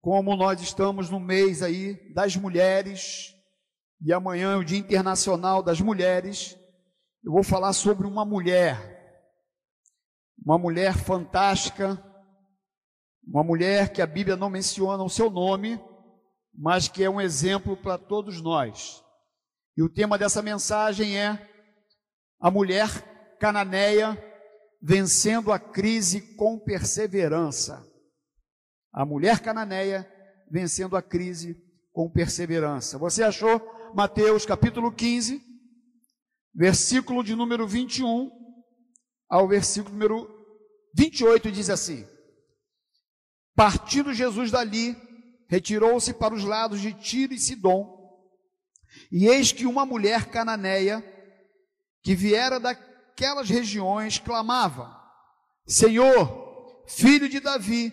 como nós estamos no mês aí das mulheres, e amanhã é o Dia Internacional das Mulheres, eu vou falar sobre uma mulher, uma mulher fantástica, uma mulher que a Bíblia não menciona o seu nome, mas que é um exemplo para todos nós. E o tema dessa mensagem é a mulher cananeia vencendo a crise com perseverança. A mulher cananeia vencendo a crise com perseverança. Você achou Mateus capítulo 15, versículo de número 21 ao versículo número 28 diz assim: Partindo Jesus dali, retirou-se para os lados de Tiro e Sidom, e eis que uma mulher cananeia, que viera daquelas regiões, clamava: Senhor, filho de Davi,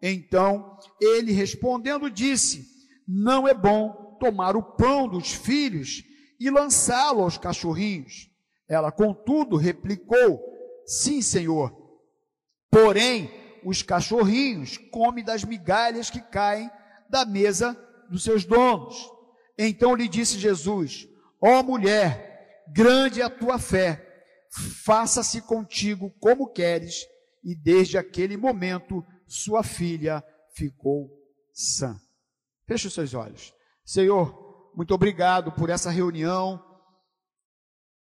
Então ele respondendo disse: Não é bom tomar o pão dos filhos e lançá-lo aos cachorrinhos. Ela, contudo, replicou: Sim, Senhor. Porém, os cachorrinhos comem das migalhas que caem da mesa dos seus donos. Então lhe disse Jesus: Ó oh, mulher, grande é a tua fé, faça-se contigo como queres. E desde aquele momento sua filha ficou sã. Feche os seus olhos. Senhor, muito obrigado por essa reunião,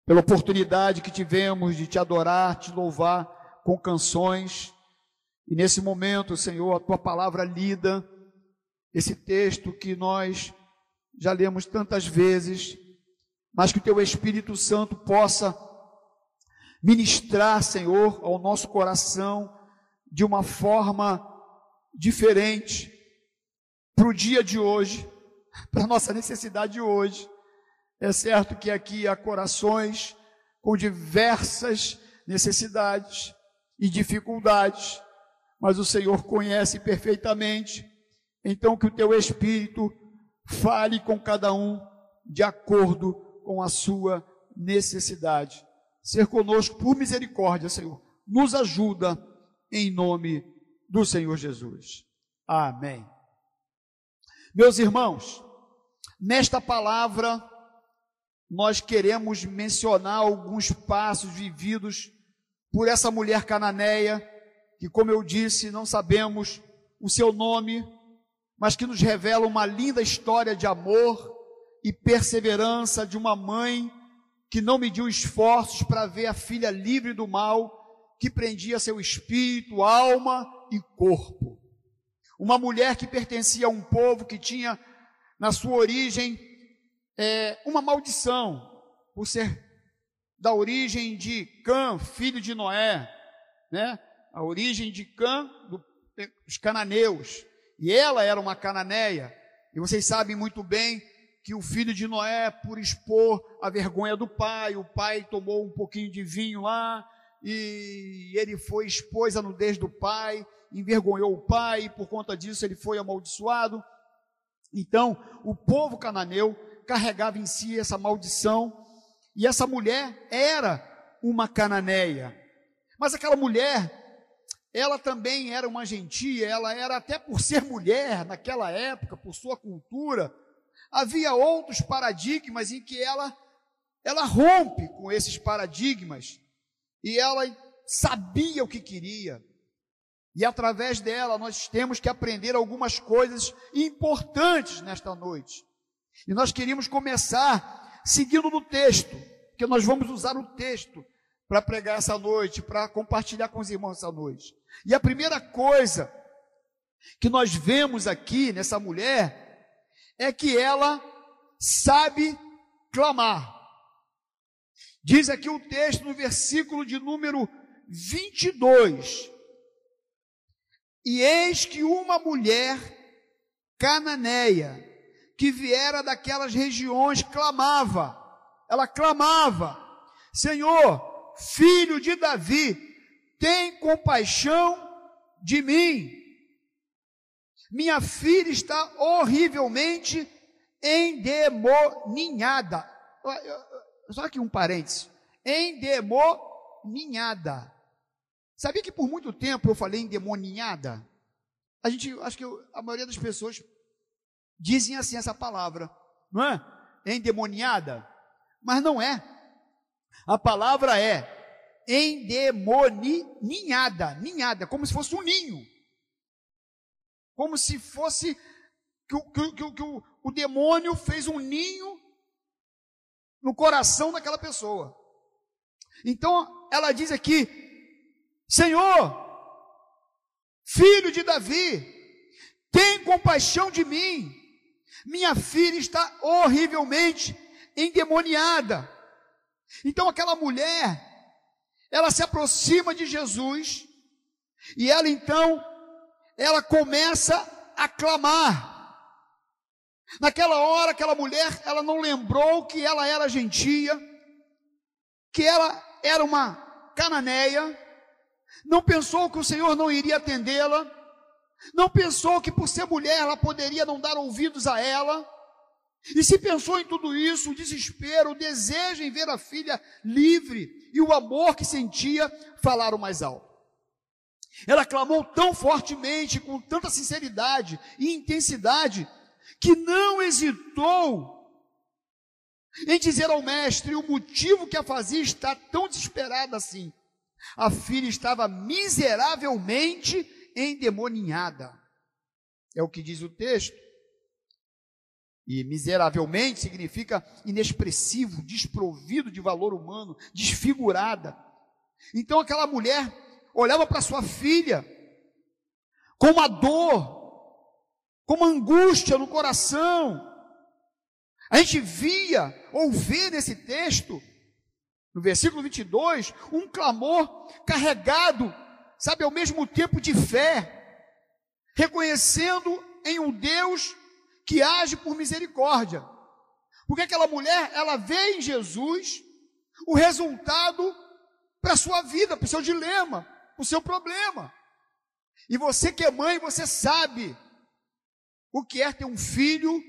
pela oportunidade que tivemos de te adorar, te louvar com canções. E nesse momento, Senhor, a tua palavra lida, esse texto que nós já lemos tantas vezes, mas que o teu Espírito Santo possa ministrar, Senhor, ao nosso coração de uma forma diferente para o dia de hoje, para a nossa necessidade de hoje. É certo que aqui há corações com diversas necessidades e dificuldades, mas o Senhor conhece perfeitamente. Então, que o teu Espírito fale com cada um de acordo com a sua necessidade. Ser conosco por misericórdia, Senhor. Nos ajuda em nome do Senhor Jesus. Amém. Meus irmãos, nesta palavra, nós queremos mencionar alguns passos vividos por essa mulher cananeia, que, como eu disse, não sabemos o seu nome, mas que nos revela uma linda história de amor e perseverança de uma mãe que não mediu esforços para ver a filha livre do mal que prendia seu espírito, alma e corpo. Uma mulher que pertencia a um povo que tinha na sua origem é, uma maldição, por ser da origem de Cã, filho de Noé, né? A origem de Cã, dos cananeus. E ela era uma cananeia. E vocês sabem muito bem que o filho de Noé, por expor a vergonha do pai, o pai tomou um pouquinho de vinho lá, e ele foi expôs a nudez do pai, envergonhou o pai, e por conta disso ele foi amaldiçoado. Então, o povo cananeu carregava em si essa maldição, e essa mulher era uma cananeia. Mas aquela mulher, ela também era uma gentia, ela era até por ser mulher naquela época, por sua cultura, havia outros paradigmas em que ela ela rompe com esses paradigmas e ela sabia o que queria. E através dela nós temos que aprender algumas coisas importantes nesta noite. E nós queríamos começar seguindo no texto, porque nós vamos usar o texto para pregar essa noite, para compartilhar com os irmãos essa noite. E a primeira coisa que nós vemos aqui nessa mulher é que ela sabe clamar. Diz aqui o texto no versículo de número 22. E eis que uma mulher cananeia, que viera daquelas regiões, clamava, ela clamava: Senhor, filho de Davi, tem compaixão de mim. Minha filha está horrivelmente endemoninhada. Só aqui um parênteses. Endemoninhada. Sabia que por muito tempo eu falei endemoninhada? A gente, acho que eu, a maioria das pessoas dizem assim essa palavra, não é? Endemoniada. Mas não é. A palavra é endemoninhada, ninhada, como se fosse um ninho. Como se fosse que, que, que, que o, o demônio fez um ninho no coração daquela pessoa. Então ela diz aqui: Senhor, filho de Davi, tem compaixão de mim. Minha filha está horrivelmente endemoniada. Então aquela mulher, ela se aproxima de Jesus e ela então, ela começa a clamar. Naquela hora, aquela mulher, ela não lembrou que ela era gentia, que ela era uma cananeia, não pensou que o Senhor não iria atendê-la, não pensou que por ser mulher ela poderia não dar ouvidos a ela, e se pensou em tudo isso, o desespero, o desejo em ver a filha livre e o amor que sentia falaram mais alto. Ela clamou tão fortemente, com tanta sinceridade e intensidade, que não hesitou em dizer ao mestre o motivo que a fazia estar tão desesperada assim. A filha estava miseravelmente endemoninhada. É o que diz o texto. E miseravelmente significa inexpressivo, desprovido de valor humano, desfigurada. Então aquela mulher olhava para sua filha com uma dor, com uma angústia no coração. A gente via ou vê nesse texto, no versículo 22, um clamor carregado, sabe, ao mesmo tempo de fé, reconhecendo em um Deus que age por misericórdia. Porque aquela mulher, ela vê em Jesus o resultado para a sua vida, para o seu dilema, para o seu problema. E você que é mãe, você sabe o que é ter um filho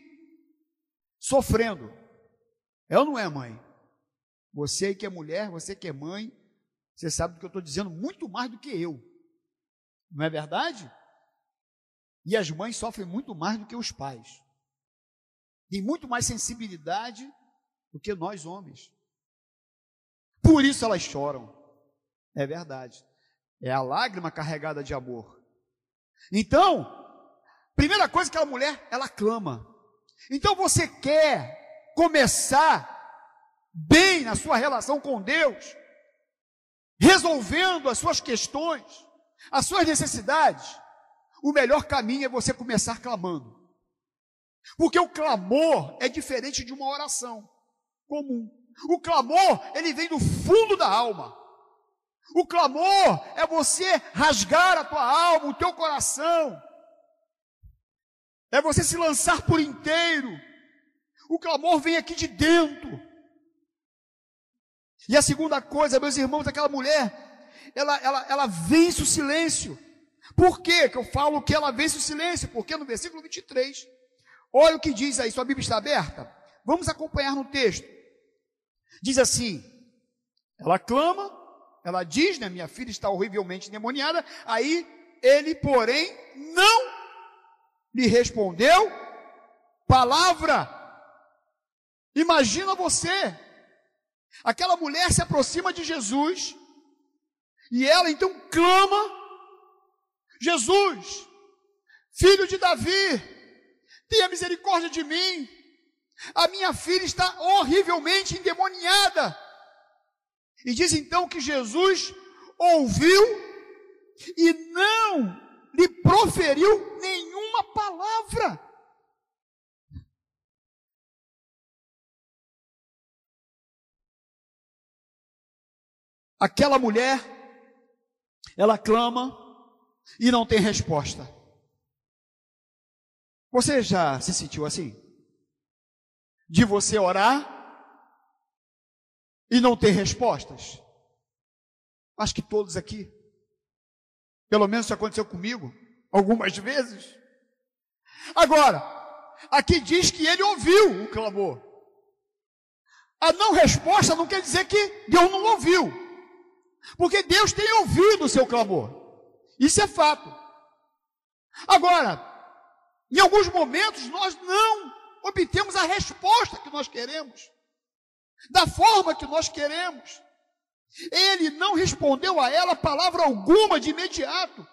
sofrendo. É ou não é, mãe? Você que é mulher, você que é mãe, você sabe do que eu estou dizendo muito mais do que eu. Não é verdade? E as mães sofrem muito mais do que os pais. Tem muito mais sensibilidade do que nós homens. Por isso elas choram. É verdade. É a lágrima carregada de amor. Então, Primeira coisa que a mulher, ela clama. Então você quer começar bem na sua relação com Deus, resolvendo as suas questões, as suas necessidades. O melhor caminho é você começar clamando. Porque o clamor é diferente de uma oração comum. O clamor, ele vem do fundo da alma. O clamor é você rasgar a tua alma, o teu coração, é você se lançar por inteiro. O clamor vem aqui de dentro. E a segunda coisa, meus irmãos, aquela mulher, ela, ela, ela vence o silêncio. Por quê que eu falo que ela vence o silêncio? Porque no versículo 23, olha o que diz aí, sua Bíblia está aberta? Vamos acompanhar no texto. Diz assim: ela clama, ela diz, né? Minha filha está horrivelmente endemoniada. Aí ele, porém, não lhe respondeu palavra. Imagina você, aquela mulher se aproxima de Jesus e ela então clama: Jesus, filho de Davi, tenha misericórdia de mim. A minha filha está horrivelmente endemoniada. E diz então que Jesus ouviu e não lhe proferiu nenhuma palavra. Aquela mulher, ela clama e não tem resposta. Você já se sentiu assim? De você orar e não ter respostas? Acho que todos aqui. Pelo menos isso aconteceu comigo algumas vezes. Agora, aqui diz que ele ouviu o clamor. A não resposta não quer dizer que Deus não ouviu. Porque Deus tem ouvido o seu clamor. Isso é fato. Agora, em alguns momentos nós não obtemos a resposta que nós queremos, da forma que nós queremos. Ele não respondeu a ela palavra alguma de imediato.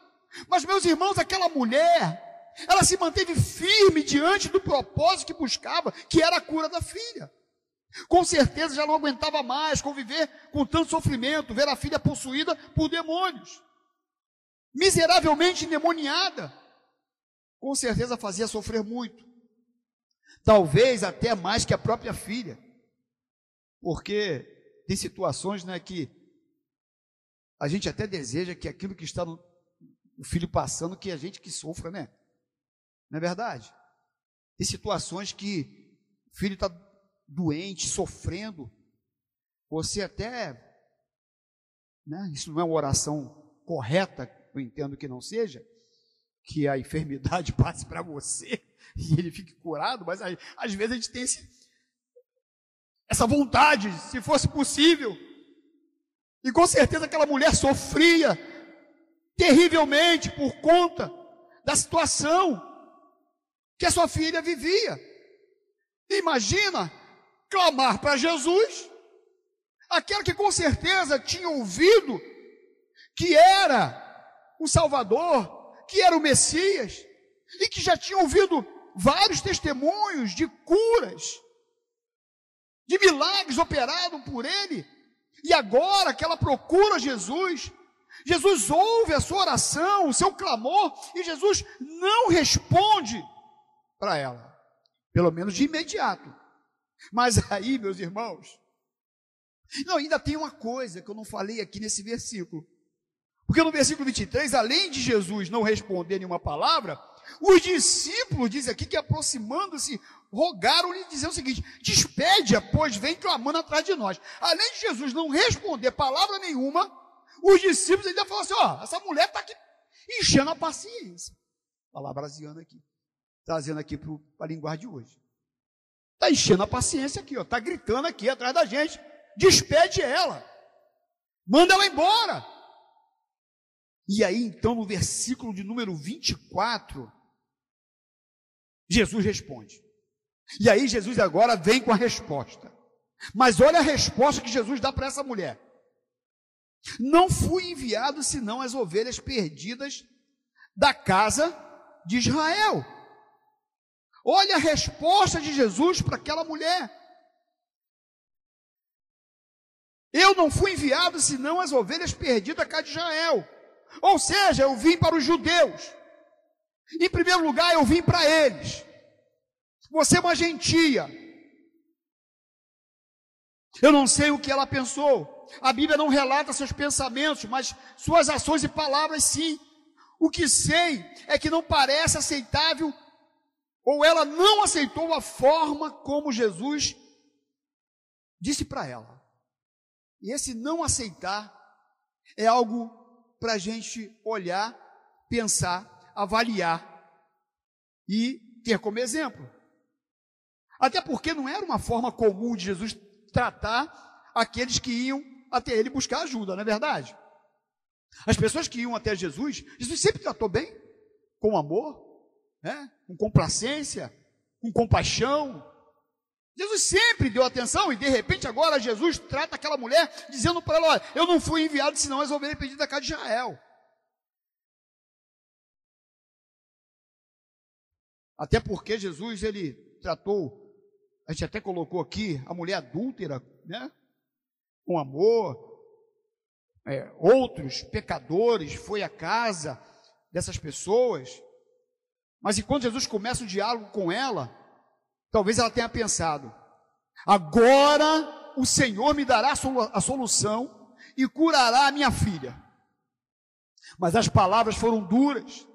Mas, meus irmãos, aquela mulher, ela se manteve firme diante do propósito que buscava, que era a cura da filha. Com certeza já não aguentava mais conviver com tanto sofrimento, ver a filha possuída por demônios, miseravelmente endemoniada. Com certeza fazia sofrer muito, talvez até mais que a própria filha, porque tem situações né, que a gente até deseja que aquilo que está no, o filho passando, que a gente que sofra, né? Não é verdade? Tem situações que o filho está doente, sofrendo, você até, né, isso não é uma oração correta, eu entendo que não seja, que a enfermidade passe para você e ele fique curado, mas às vezes a gente tem esse, essa vontade, se fosse possível. E com certeza aquela mulher sofria terrivelmente por conta da situação que a sua filha vivia. Imagina clamar para Jesus, aquela que com certeza tinha ouvido que era o Salvador, que era o Messias, e que já tinha ouvido vários testemunhos de curas, de milagres operados por ele, e agora que ela procura Jesus, Jesus ouve a sua oração, o seu clamor, e Jesus não responde para ela, pelo menos de imediato. Mas aí, meus irmãos, não, ainda tem uma coisa que eu não falei aqui nesse versículo. Porque no versículo 23, além de Jesus não responder nenhuma palavra, os discípulos, diz aqui, que aproximando-se, rogaram-lhe dizer o seguinte: despede-a, pois vem clamando atrás de nós. Além de Jesus não responder palavra nenhuma, os discípulos ainda falaram assim: ó, essa mulher está aqui enchendo a paciência. Palavraziana aqui, trazendo aqui para a linguagem de hoje. Está enchendo a paciência aqui, ó. Está gritando aqui atrás da gente. Despede ela. Manda ela embora. E aí, então, no versículo de número 24, Jesus responde. E aí, Jesus agora vem com a resposta. Mas olha a resposta que Jesus dá para essa mulher. Não fui enviado senão as ovelhas perdidas da casa de Israel. Olha a resposta de Jesus para aquela mulher. Eu não fui enviado senão as ovelhas perdidas da casa de Israel. Ou seja, eu vim para os judeus. Em primeiro lugar, eu vim para eles. Você é uma gentia. Eu não sei o que ela pensou. A Bíblia não relata seus pensamentos, mas suas ações e palavras sim. O que sei é que não parece aceitável ou ela não aceitou a forma como Jesus disse para ela. E esse não aceitar é algo para a gente olhar, pensar, avaliar e ter como exemplo. Até porque não era uma forma comum de Jesus tratar aqueles que iam até ele buscar ajuda, não é verdade? As pessoas que iam até Jesus, Jesus sempre tratou bem, com amor, né? com complacência, com compaixão. Jesus sempre deu atenção e de repente agora Jesus trata aquela mulher dizendo para ela: olha, eu não fui enviado senão as ovelhas perdidas da casa de Israel. Até porque Jesus ele tratou, a gente até colocou aqui a mulher adúltera, né? Com amor. É, outros pecadores foi à casa dessas pessoas mas enquanto Jesus começa o diálogo com ela, talvez ela tenha pensado: agora o Senhor me dará a solução e curará a minha filha. Mas as palavras foram duras,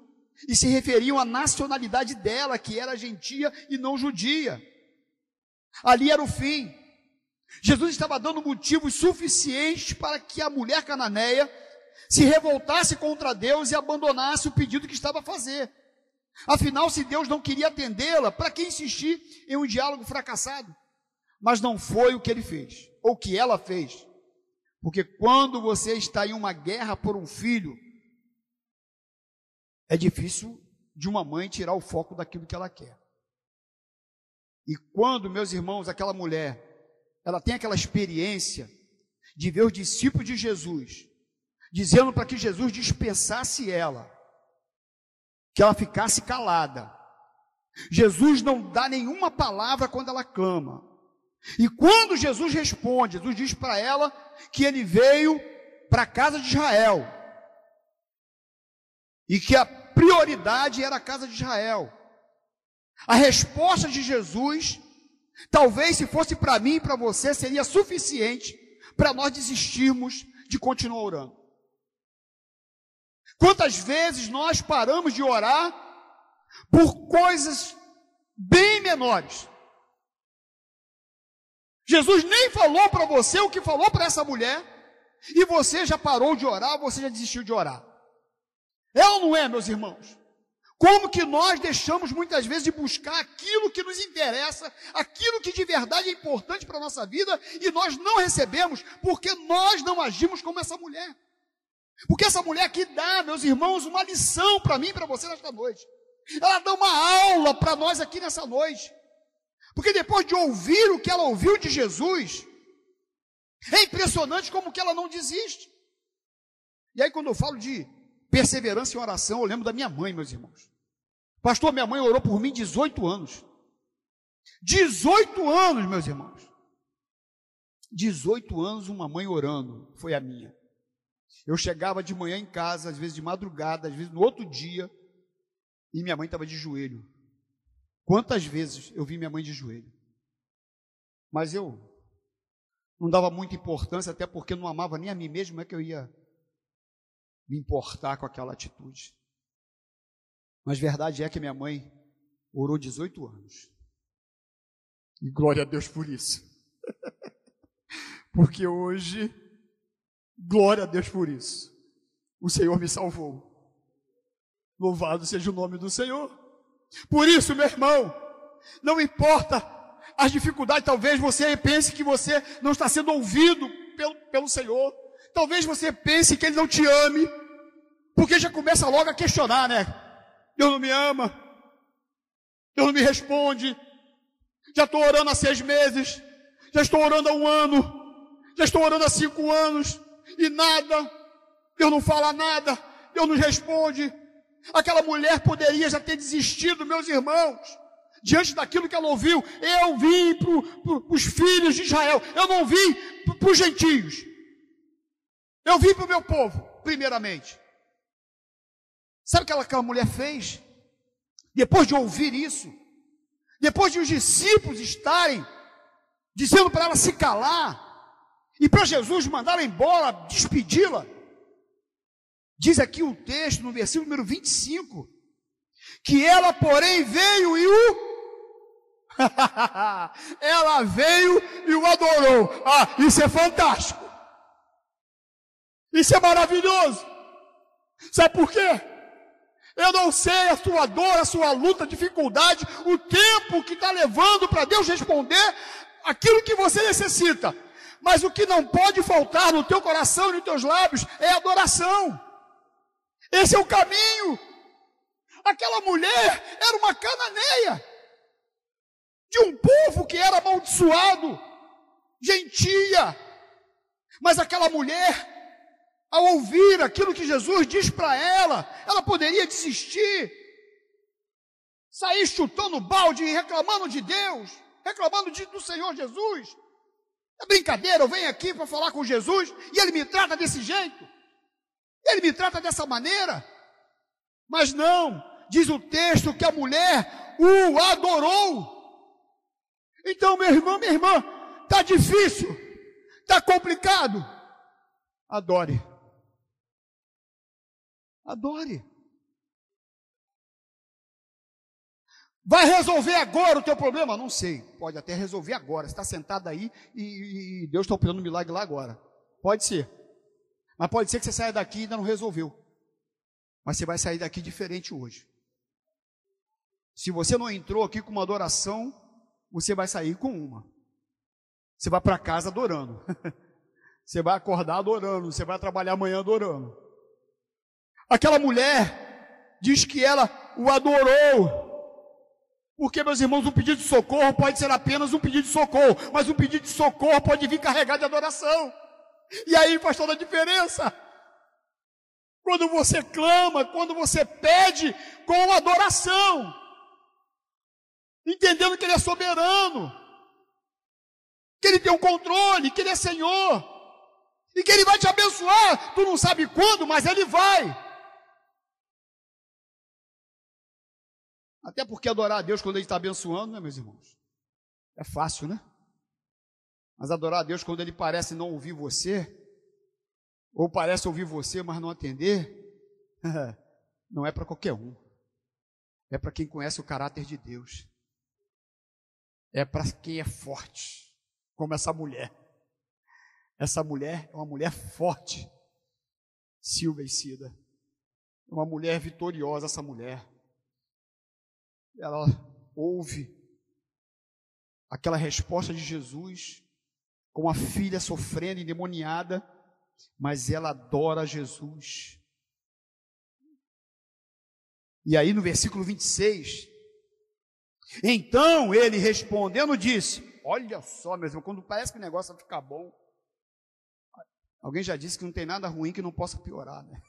e se referiam à nacionalidade dela, que era gentia e não judia. Ali era o fim. Jesus estava dando motivos suficientes para que a mulher cananeia se revoltasse contra Deus e abandonasse o pedido que estava a fazer. Afinal, se Deus não queria atendê-la, para que insistir em um diálogo fracassado? Mas não foi o que ele fez, ou que ela fez. Porque quando você está em uma guerra por um filho, é difícil de uma mãe tirar o foco daquilo que ela quer. E quando, meus irmãos, aquela mulher, ela tem aquela experiência de ver os discípulos de Jesus, dizendo para que Jesus dispensasse ela, que ela ficasse calada. Jesus não dá nenhuma palavra quando ela clama. E quando Jesus responde, Jesus diz para ela que ele veio para a casa de Israel. E que a prioridade era a casa de Israel. A resposta de Jesus, talvez se fosse para mim e para você, seria suficiente para nós desistirmos de continuar orando. Quantas vezes nós paramos de orar por coisas bem menores? Jesus nem falou para você o que falou para essa mulher, e você já parou de orar, você já desistiu de orar. É ou não é, meus irmãos? Como que nós deixamos muitas vezes de buscar aquilo que nos interessa, aquilo que de verdade é importante para a nossa vida, e nós não recebemos, porque nós não agimos como essa mulher. Porque essa mulher aqui dá, meus irmãos, uma lição para mim e para você nesta noite. Ela dá uma aula para nós aqui nessa noite. Porque depois de ouvir o que ela ouviu de Jesus, é impressionante como que ela não desiste. E aí, quando eu falo de perseverança em oração, eu lembro da minha mãe, meus irmãos. Pastor, minha mãe orou por mim 18 anos. 18 anos, meus irmãos. 18 anos uma mãe orando, foi a minha. Eu chegava de manhã em casa, às vezes de madrugada, às vezes no outro dia, e minha mãe estava de joelho. Quantas vezes eu vi minha mãe de joelho? Mas eu não dava muita importância, até porque não amava nem a mim mesmo, é que eu ia me importar com aquela atitude. Mas verdade é que minha mãe orou 18 anos. E glória a Deus por isso. Porque hoje, glória a Deus por isso. O Senhor me salvou. Louvado seja o nome do Senhor. Por isso, meu irmão, não importa as dificuldades, talvez você pense que você não está sendo ouvido pelo, pelo Senhor. Talvez você pense que Ele não te ame, porque já começa logo a questionar, né? Deus não me ama, Deus não me responde, já estou orando há seis meses, já estou orando há um ano, já estou orando há cinco anos, e nada, Deus não fala nada, Deus não responde. Aquela mulher poderia já ter desistido, meus irmãos, diante daquilo que ela ouviu. Eu vim para os filhos de Israel, eu não vim para os gentios. Eu vim para o meu povo, primeiramente. Sabe o que aquela mulher fez? Depois de ouvir isso, depois de os discípulos estarem dizendo para ela se calar, e para Jesus mandá-la embora, despedi-la, diz aqui o texto, no versículo número 25, que ela, porém, veio e o. ela veio e o adorou. Ah, isso é fantástico. Isso é maravilhoso. Sabe por quê? Eu não sei a sua dor, a sua luta, a dificuldade, o tempo que está levando para Deus responder aquilo que você necessita. Mas o que não pode faltar no teu coração e nos teus lábios é adoração. Esse é o caminho. Aquela mulher era uma cananeia de um povo que era amaldiçoado, gentia. Mas aquela mulher ao ouvir aquilo que Jesus diz para ela, ela poderia desistir, sair chutando balde e reclamando de Deus, reclamando de, do Senhor Jesus. É brincadeira, eu venho aqui para falar com Jesus e ele me trata desse jeito, ele me trata dessa maneira. Mas não, diz o texto que a mulher o adorou. Então, meu irmão, minha irmã, está difícil, está complicado. Adore. Adore. Vai resolver agora o teu problema? Não sei. Pode até resolver agora. Está sentado aí e, e Deus está operando um milagre lá agora. Pode ser. Mas pode ser que você saia daqui e ainda não resolveu. Mas você vai sair daqui diferente hoje. Se você não entrou aqui com uma adoração, você vai sair com uma. Você vai para casa adorando. Você vai acordar adorando. Você vai trabalhar amanhã adorando. Aquela mulher diz que ela o adorou. Porque, meus irmãos, um pedido de socorro pode ser apenas um pedido de socorro, mas um pedido de socorro pode vir carregado de adoração. E aí faz toda a diferença. Quando você clama, quando você pede com adoração, entendendo que Ele é soberano, que Ele tem o um controle, que Ele é Senhor, e que Ele vai te abençoar. Tu não sabe quando, mas Ele vai. Até porque adorar a Deus quando Ele está abençoando, né, meus irmãos? É fácil, né? Mas adorar a Deus quando Ele parece não ouvir você, ou parece ouvir você, mas não atender, não é para qualquer um. É para quem conhece o caráter de Deus. É para quem é forte, como essa mulher. Essa mulher é uma mulher forte, Silvia e Cida. É uma mulher vitoriosa, essa mulher. Ela ouve aquela resposta de Jesus com a filha sofrendo, endemoniada, mas ela adora Jesus. E aí no versículo 26, então ele respondendo disse: Olha só, meu irmão, quando parece que o negócio vai ficar bom, alguém já disse que não tem nada ruim que não possa piorar, né?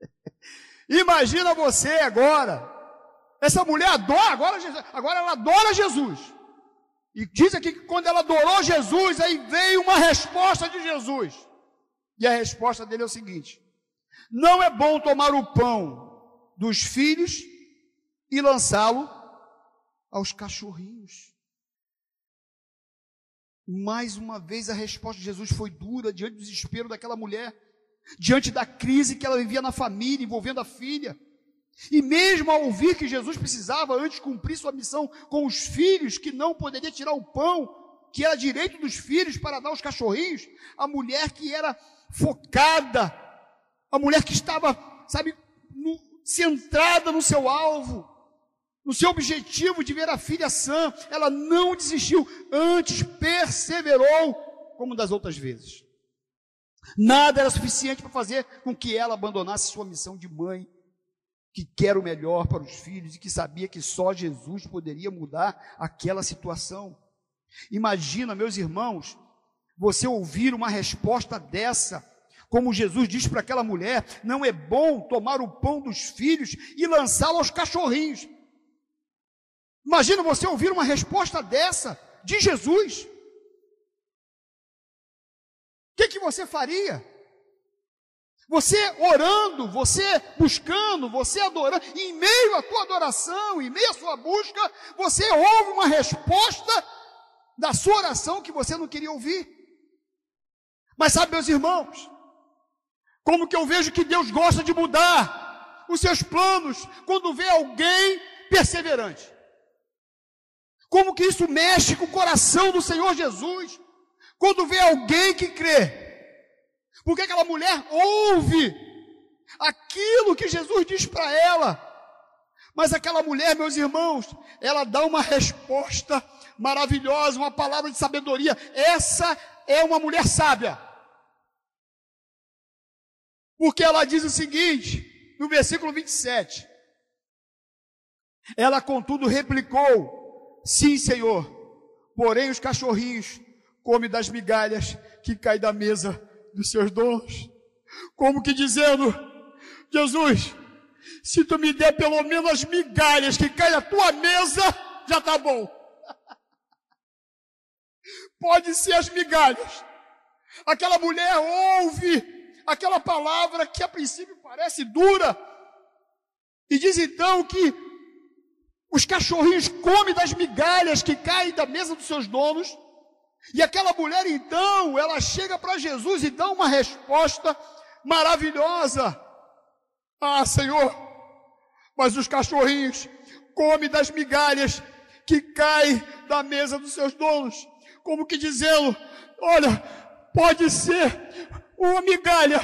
Imagina você agora, essa mulher adora agora, agora ela adora Jesus. E diz aqui que quando ela adorou Jesus, aí veio uma resposta de Jesus. E a resposta dele é o seguinte: Não é bom tomar o pão dos filhos e lançá-lo aos cachorrinhos. Mais uma vez a resposta de Jesus foi dura diante do desespero daquela mulher, diante da crise que ela vivia na família, envolvendo a filha. E mesmo ao ouvir que Jesus precisava antes cumprir sua missão com os filhos, que não poderia tirar o pão, que era direito dos filhos para dar aos cachorrinhos, a mulher que era focada, a mulher que estava, sabe, no, centrada no seu alvo, no seu objetivo de ver a filha sã, ela não desistiu, antes perseverou, como das outras vezes. Nada era suficiente para fazer com que ela abandonasse sua missão de mãe, que quer o melhor para os filhos e que sabia que só Jesus poderia mudar aquela situação. Imagina, meus irmãos, você ouvir uma resposta dessa como Jesus diz para aquela mulher: não é bom tomar o pão dos filhos e lançá-lo aos cachorrinhos. Imagina você ouvir uma resposta dessa de Jesus. O que, que você faria? Você orando, você buscando, você adorando, em meio à tua adoração, em meio à sua busca, você ouve uma resposta da sua oração que você não queria ouvir. Mas sabe, meus irmãos, como que eu vejo que Deus gosta de mudar os seus planos quando vê alguém perseverante. Como que isso mexe com o coração do Senhor Jesus quando vê alguém que crê. Porque aquela mulher ouve aquilo que Jesus diz para ela. Mas aquela mulher, meus irmãos, ela dá uma resposta maravilhosa, uma palavra de sabedoria. Essa é uma mulher sábia. Porque ela diz o seguinte, no versículo 27. Ela, contudo, replicou: Sim, Senhor, porém os cachorrinhos comem das migalhas que caem da mesa dos seus donos. Como que dizendo: Jesus, se tu me der pelo menos as migalhas que caem da tua mesa, já está bom. Pode ser as migalhas. Aquela mulher ouve aquela palavra que a princípio parece dura, e diz então que os cachorrinhos comem das migalhas que caem da mesa dos seus donos, e aquela mulher então, ela chega para Jesus e dá uma resposta maravilhosa. Ah, Senhor, mas os cachorrinhos come das migalhas que caem da mesa dos seus donos. Como que dizendo, olha, pode ser uma migalha,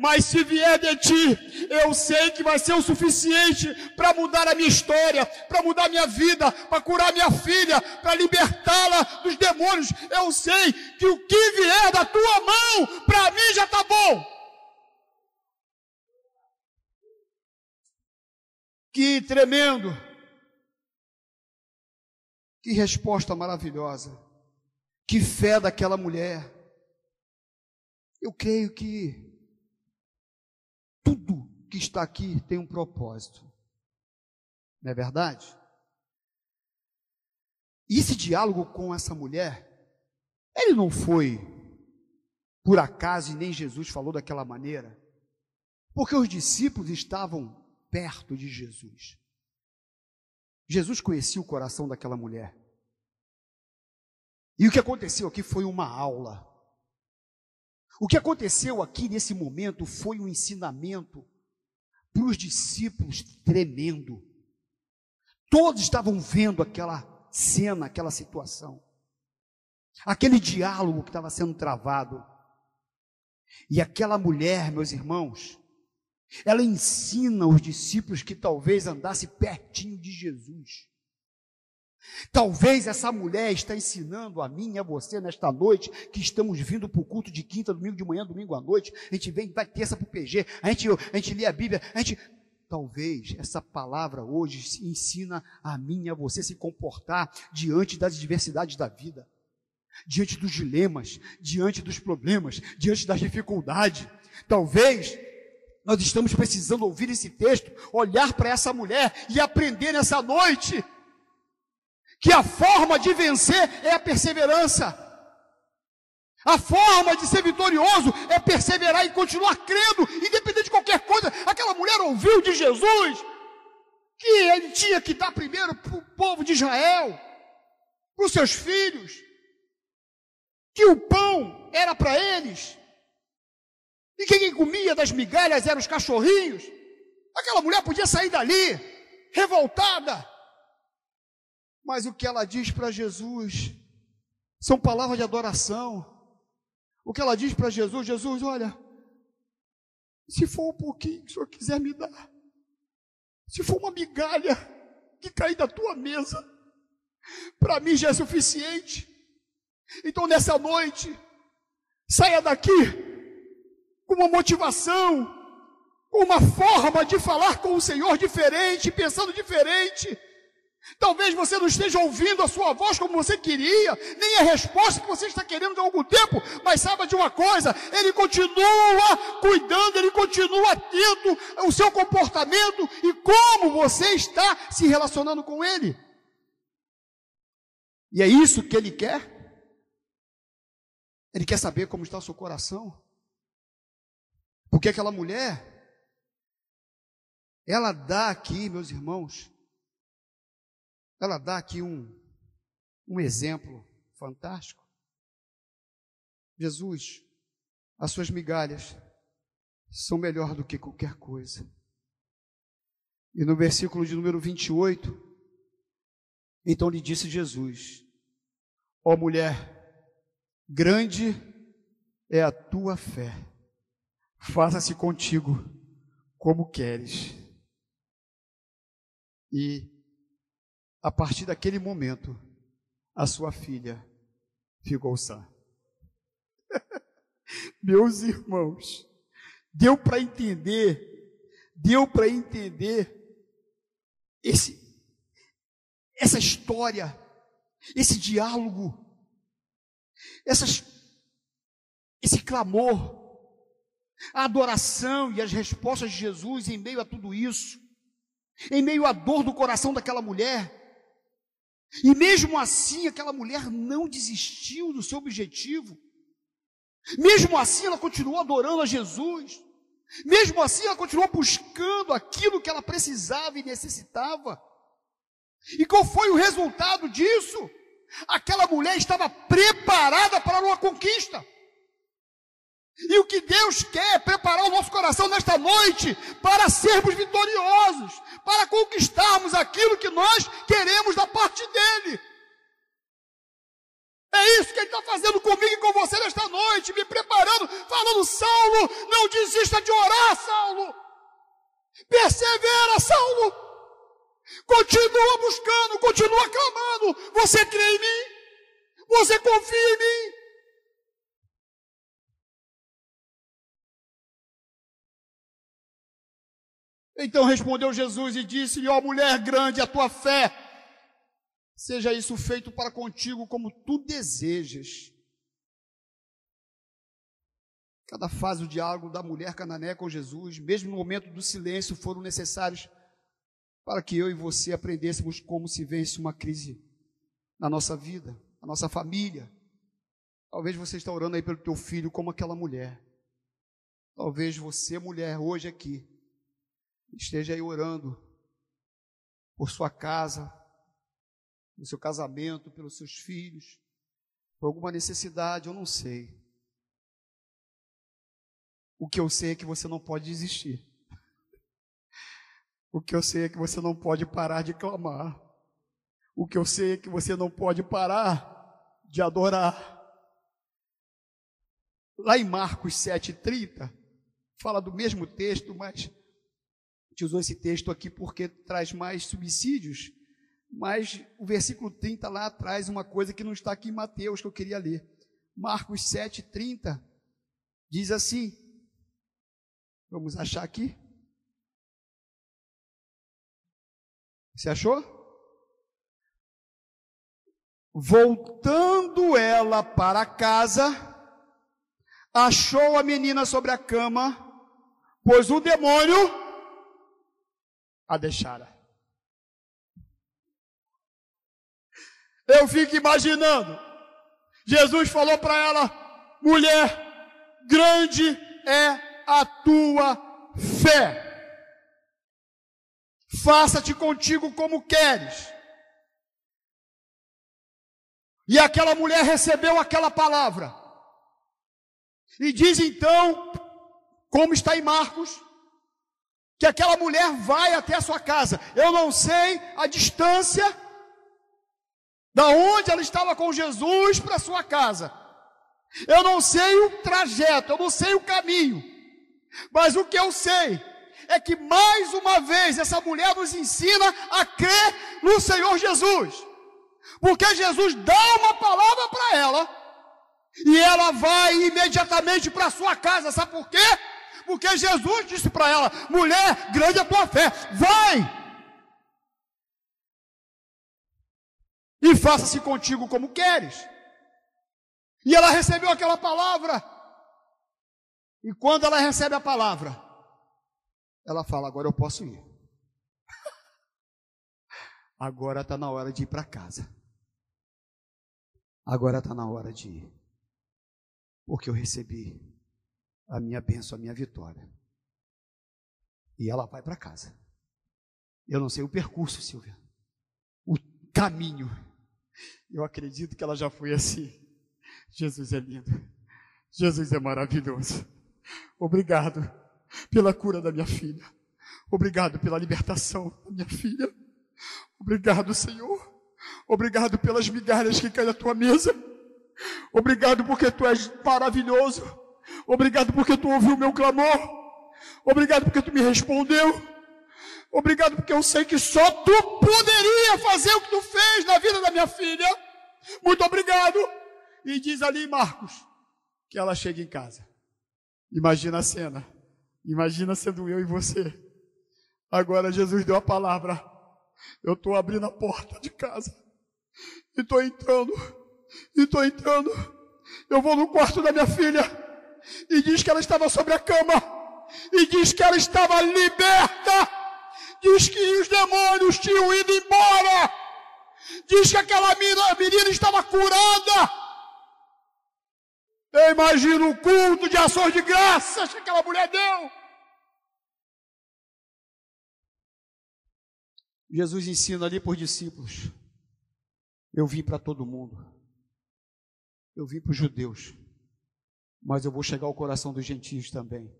mas se vier de ti, eu sei que vai ser o suficiente para mudar a minha história, para mudar a minha vida, para curar minha filha, para libertá-la dos demônios. Eu sei que o que vier da tua mão, para mim já está bom. Que tremendo! Que resposta maravilhosa! Que fé daquela mulher! Eu creio que tudo que está aqui tem um propósito. Não é verdade? E esse diálogo com essa mulher, ele não foi por acaso e nem Jesus falou daquela maneira, porque os discípulos estavam perto de Jesus. Jesus conhecia o coração daquela mulher. E o que aconteceu aqui foi uma aula. O que aconteceu aqui nesse momento foi um ensinamento para os discípulos tremendo. Todos estavam vendo aquela cena, aquela situação, aquele diálogo que estava sendo travado. E aquela mulher, meus irmãos, ela ensina os discípulos que talvez andasse pertinho de Jesus. Talvez essa mulher está ensinando a mim e a você nesta noite, que estamos vindo para o culto de quinta, domingo de manhã, domingo à noite, a gente vem, vai terça para o PG, a gente, a gente lê a Bíblia, a gente. Talvez essa palavra hoje ensina a mim e a você se comportar diante das adversidades da vida, diante dos dilemas, diante dos problemas, diante das dificuldades. Talvez nós estamos precisando ouvir esse texto, olhar para essa mulher e aprender nessa noite que a forma de vencer é a perseverança. A forma de ser vitorioso é perseverar e continuar crendo, independente de qualquer coisa. Aquela mulher ouviu de Jesus que ele tinha que dar primeiro para o povo de Israel, para os seus filhos, que o pão era para eles, e quem comia das migalhas eram os cachorrinhos. Aquela mulher podia sair dali, revoltada, mas o que ela diz para Jesus são palavras de adoração. O que ela diz para Jesus, Jesus, olha, se for um pouquinho que o Senhor quiser me dar, se for uma migalha que cair da tua mesa, para mim já é suficiente. Então nessa noite, saia daqui com uma motivação, com uma forma de falar com o Senhor diferente, pensando diferente. Talvez você não esteja ouvindo a sua voz como você queria, nem a resposta que você está querendo há algum tempo, mas saiba de uma coisa: Ele continua cuidando, Ele continua atento ao seu comportamento e como você está se relacionando com Ele. E é isso que Ele quer. Ele quer saber como está o seu coração. Porque aquela mulher, ela dá aqui, meus irmãos, ela dá aqui um, um exemplo fantástico. Jesus, as suas migalhas são melhor do que qualquer coisa. E no versículo de número 28, então lhe disse Jesus: Ó oh, mulher, grande é a tua fé, faça-se contigo como queres. E a partir daquele momento, a sua filha ficou sã. Meus irmãos, deu para entender, deu para entender esse, essa história, esse diálogo, essas, esse clamor, a adoração e as respostas de Jesus em meio a tudo isso, em meio à dor do coração daquela mulher. E mesmo assim, aquela mulher não desistiu do seu objetivo. Mesmo assim, ela continuou adorando a Jesus. Mesmo assim, ela continuou buscando aquilo que ela precisava e necessitava. E qual foi o resultado disso? Aquela mulher estava preparada para uma conquista. E o que Deus quer é preparar o nosso coração nesta noite para sermos vitoriosos, para conquistarmos aquilo que nós queremos da parte dEle. É isso que Ele está fazendo comigo e com você nesta noite, me preparando, falando, Saulo, não desista de orar, Saulo. Persevera, Saulo. Continua buscando, continua clamando. Você crê em mim? Você confia em mim? Então respondeu Jesus e disse-lhe: Ó mulher grande, a tua fé, seja isso feito para contigo como tu desejas. Cada fase do diálogo da mulher canané com Jesus, mesmo no momento do silêncio, foram necessários para que eu e você aprendêssemos como se vence uma crise na nossa vida, na nossa família. Talvez você esteja orando aí pelo teu filho como aquela mulher. Talvez você, mulher, hoje aqui, esteja aí orando por sua casa, pelo seu casamento, pelos seus filhos, por alguma necessidade, eu não sei. O que eu sei é que você não pode desistir. O que eu sei é que você não pode parar de clamar. O que eu sei é que você não pode parar de adorar. Lá em Marcos 7,30, fala do mesmo texto, mas gente usou esse texto aqui porque traz mais subsídios, mas o versículo 30 lá traz uma coisa que não está aqui em Mateus, que eu queria ler. Marcos 7, 30, diz assim, vamos achar aqui. Você achou? Voltando ela para casa, achou a menina sobre a cama, pois o demônio a deixara. Eu fico imaginando. Jesus falou para ela: mulher, grande é a tua fé. Faça-te contigo como queres. E aquela mulher recebeu aquela palavra. E diz então, como está em Marcos, que aquela mulher vai até a sua casa. Eu não sei a distância da onde ela estava com Jesus para a sua casa. Eu não sei o trajeto, eu não sei o caminho. Mas o que eu sei é que mais uma vez essa mulher nos ensina a crer no Senhor Jesus. Porque Jesus dá uma palavra para ela e ela vai imediatamente para sua casa. Sabe por quê? Porque Jesus disse para ela: mulher, grande é a tua fé, vai! E faça-se contigo como queres. E ela recebeu aquela palavra. E quando ela recebe a palavra, ela fala: Agora eu posso ir. Agora está na hora de ir para casa. Agora está na hora de ir. Porque eu recebi a minha bênção, a minha vitória. E ela vai para casa. Eu não sei o percurso, Silvia. O caminho. Eu acredito que ela já foi assim. Jesus é lindo. Jesus é maravilhoso. Obrigado pela cura da minha filha. Obrigado pela libertação da minha filha. Obrigado, Senhor. Obrigado pelas migalhas que caem na tua mesa. Obrigado porque tu és maravilhoso. Obrigado porque tu ouviu o meu clamor. Obrigado porque tu me respondeu. Obrigado porque eu sei que só tu poderia fazer o que tu fez na vida da minha filha. Muito obrigado. E diz ali Marcos que ela chega em casa. Imagina a cena. Imagina sendo eu e você. Agora Jesus deu a palavra. Eu estou abrindo a porta de casa. E estou entrando. E estou entrando. Eu vou no quarto da minha filha e diz que ela estava sobre a cama, e diz que ela estava liberta, diz que os demônios tinham ido embora, diz que aquela menina, estava curada. Eu imagino o culto de ações de graças que aquela mulher deu. Jesus ensina ali por discípulos. Eu vim para todo mundo. Eu vim para os judeus. Mas eu vou chegar ao coração dos gentios também.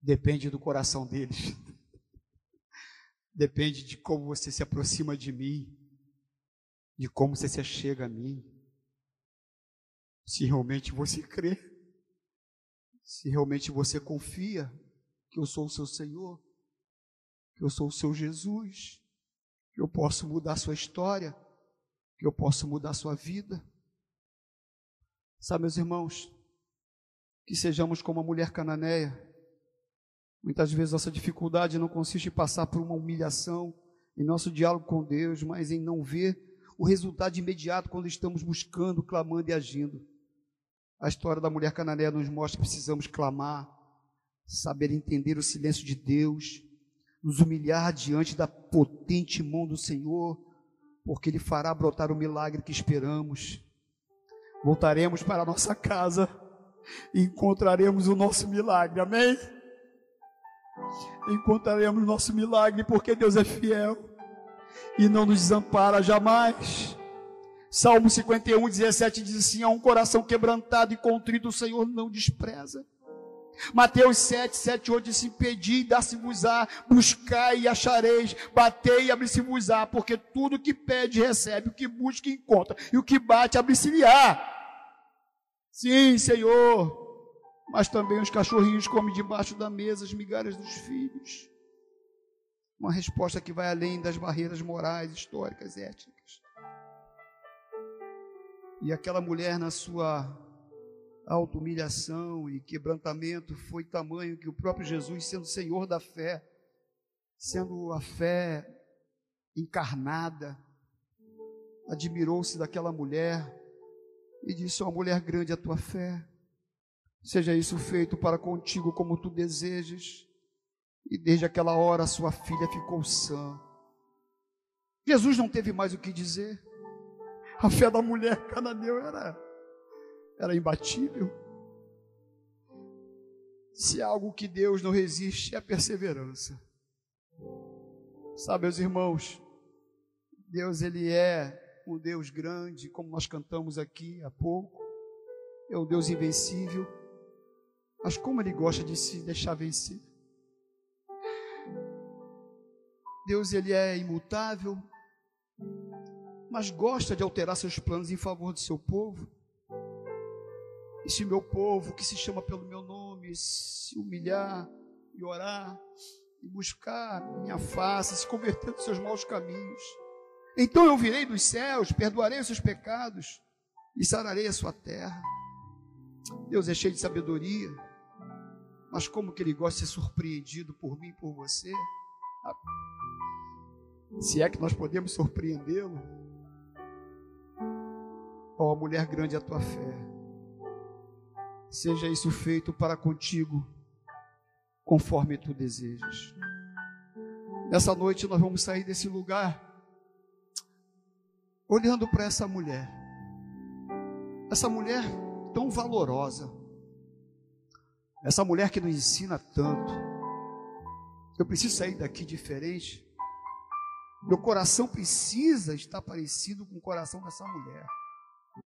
Depende do coração deles. Depende de como você se aproxima de mim, de como você se achega a mim. Se realmente você crê, se realmente você confia que eu sou o seu Senhor, que eu sou o seu Jesus, que eu posso mudar a sua história, que eu posso mudar a sua vida. Sabe, meus irmãos, que sejamos como a mulher cananeia. Muitas vezes nossa dificuldade não consiste em passar por uma humilhação em nosso diálogo com Deus, mas em não ver o resultado imediato quando estamos buscando, clamando e agindo. A história da mulher cananeia nos mostra que precisamos clamar, saber entender o silêncio de Deus, nos humilhar diante da potente mão do Senhor, porque Ele fará brotar o milagre que esperamos. Voltaremos para a nossa casa e encontraremos o nosso milagre, amém? Encontraremos o nosso milagre, porque Deus é fiel e não nos desampara jamais. Salmo 51, 17 diz assim: Há um coração quebrantado e contrito, o Senhor não despreza. Mateus 7, 7, 8 diz: Pedi e dá-se-vos-á, buscai e achareis, batei e abri-se-vos-á, porque tudo que pede recebe, o que busca encontra, e o que bate abre-se-lhe-á. Sim, Senhor, mas também os cachorrinhos comem debaixo da mesa as migalhas dos filhos. Uma resposta que vai além das barreiras morais, históricas, étnicas. E aquela mulher, na sua auto-humilhação e quebrantamento, foi tamanho que o próprio Jesus, sendo Senhor da fé, sendo a fé encarnada, admirou-se daquela mulher e disse: Ó oh, mulher grande a tua fé, seja isso feito para contigo como tu desejas. E desde aquela hora sua filha ficou sã. Jesus não teve mais o que dizer. A fé da mulher cananeu era, era imbatível. Se algo que Deus não resiste, é a perseverança. Sabe, meus irmãos, Deus ele é um Deus grande, como nós cantamos aqui há pouco. É um Deus invencível. Mas como ele gosta de se deixar vencer. Deus ele é imutável, mas gosta de alterar seus planos em favor do seu povo. E se meu povo, que se chama pelo meu nome, se humilhar e orar e buscar minha face, se converter dos seus maus caminhos, então eu virei dos céus, perdoarei os seus pecados e sararei a sua terra. Deus é cheio de sabedoria, mas como que ele gosta de ser surpreendido por mim por você? Se é que nós podemos surpreendê-lo. Ó oh, mulher grande a tua fé. Seja isso feito para contigo, conforme tu desejas. Nessa noite nós vamos sair desse lugar olhando para essa mulher. Essa mulher tão valorosa. Essa mulher que nos ensina tanto. Eu preciso sair daqui diferente. Meu coração precisa estar parecido com o coração dessa mulher.